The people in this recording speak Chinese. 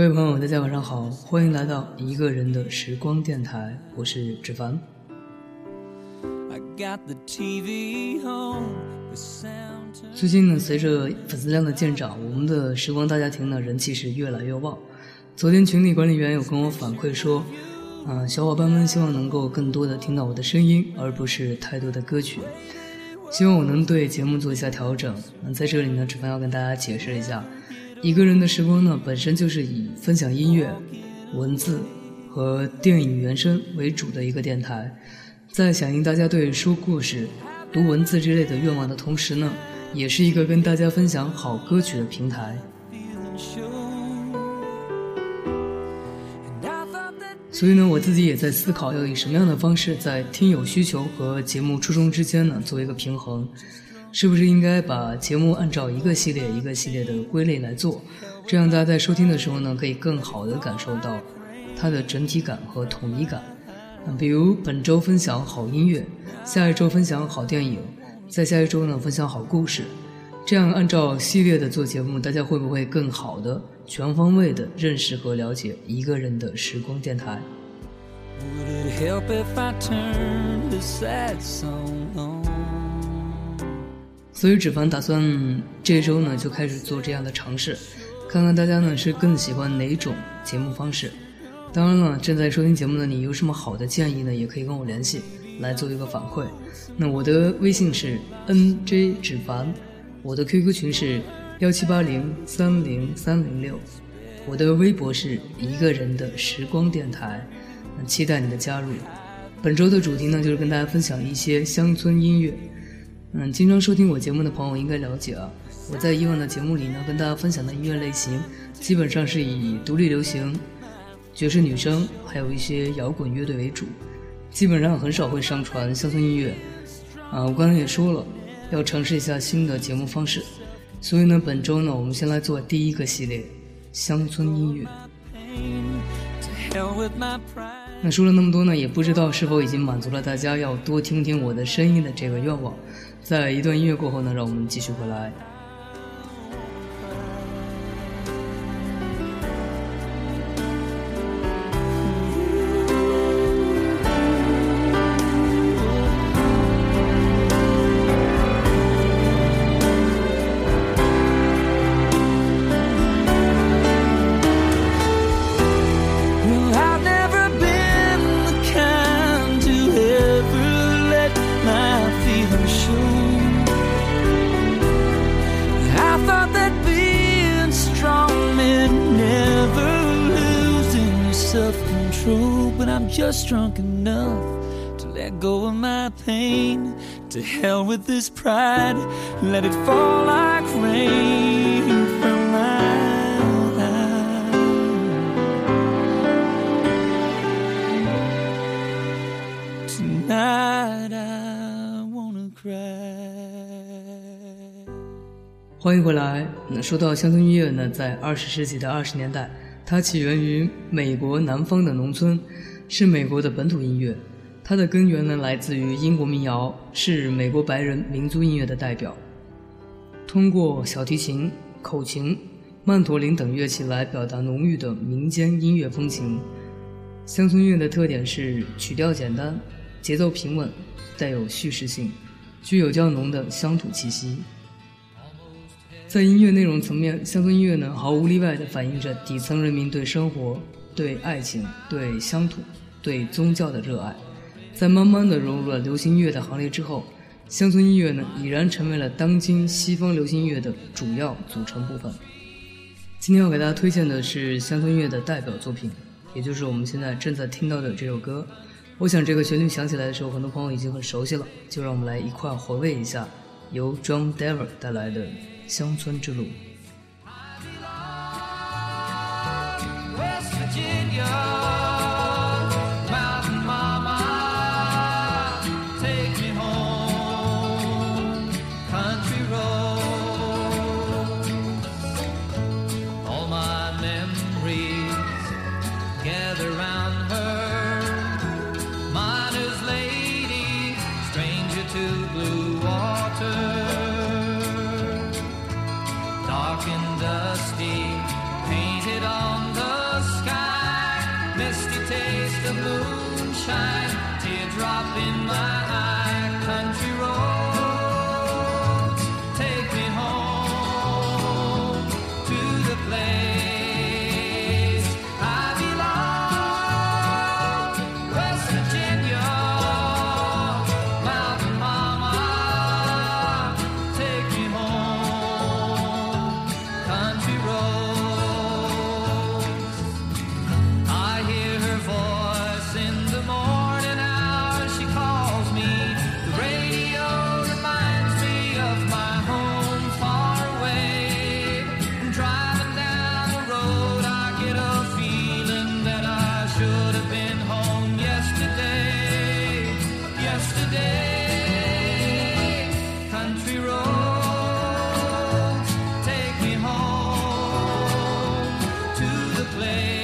各位朋友，大家晚上好，欢迎来到一个人的时光电台，我是芷凡。最近呢，随着粉丝量的见长，我们的时光大家庭呢人气是越来越旺。昨天群里管理员有跟我反馈说，嗯，小伙伴们希望能够更多的听到我的声音，而不是太多的歌曲。希望我能对节目做一下调整。那在这里呢，芷凡要跟大家解释一下。一个人的时光呢，本身就是以分享音乐、文字和电影原声为主的一个电台，在响应大家对说故事、读文字之类的愿望的同时呢，也是一个跟大家分享好歌曲的平台。所以呢，我自己也在思考，要以什么样的方式，在听友需求和节目初衷之间呢，做一个平衡。是不是应该把节目按照一个系列一个系列的归类来做，这样大家在收听的时候呢，可以更好的感受到它的整体感和统一感。比如本周分享好音乐，下一周分享好电影，再下一周呢分享好故事。这样按照系列的做节目，大家会不会更好的全方位的认识和了解一个人的时光电台？所以，芷凡打算这周呢就开始做这样的尝试，看看大家呢是更喜欢哪种节目方式。当然了，正在收听节目的你有什么好的建议呢？也可以跟我联系来做一个反馈。那我的微信是 n j 芷凡，我的 QQ 群是幺七八零三零三零六，我的微博是一个人的时光电台，期待你的加入。本周的主题呢就是跟大家分享一些乡村音乐。嗯，经常收听我节目的朋友应该了解啊，我在以往的节目里呢，跟大家分享的音乐类型，基本上是以独立流行、爵士女声，还有一些摇滚乐队为主，基本上很少会上传乡村音乐。啊，我刚才也说了，要尝试一下新的节目方式，所以呢，本周呢，我们先来做第一个系列乡村音乐。那说了那么多呢，也不知道是否已经满足了大家要多听听我的声音的这个愿望。在一段音乐过后呢，让我们继续回来。just drunk enough to let go of my pain. To hell with this pride, let it fall like rain from my eyes. Tonight I wanna cry. 欢迎回来。那说到乡村音乐呢，在二十世纪的二十年代， 它起源于美国南方的农村。是美国的本土音乐，它的根源呢来自于英国民谣，是美国白人民族音乐的代表。通过小提琴、口琴、曼陀林等乐器来表达浓郁的民间音乐风情。乡村音乐的特点是曲调简单，节奏平稳，带有叙事性，具有较浓的乡土气息。在音乐内容层面，乡村音乐呢毫无例外地反映着底层人民对生活、对爱情、对乡土。对宗教的热爱，在慢慢的融入了流行音乐的行列之后，乡村音乐呢已然成为了当今西方流行音乐的主要组成部分。今天要给大家推荐的是乡村音乐的代表作品，也就是我们现在正在听到的这首歌，我想这个旋律响起来的时候，很多朋友已经很熟悉了，就让我们来一块回味一下由 John Denver 带来的《乡村之路》。 the moonshine, teardrop in my eye. play.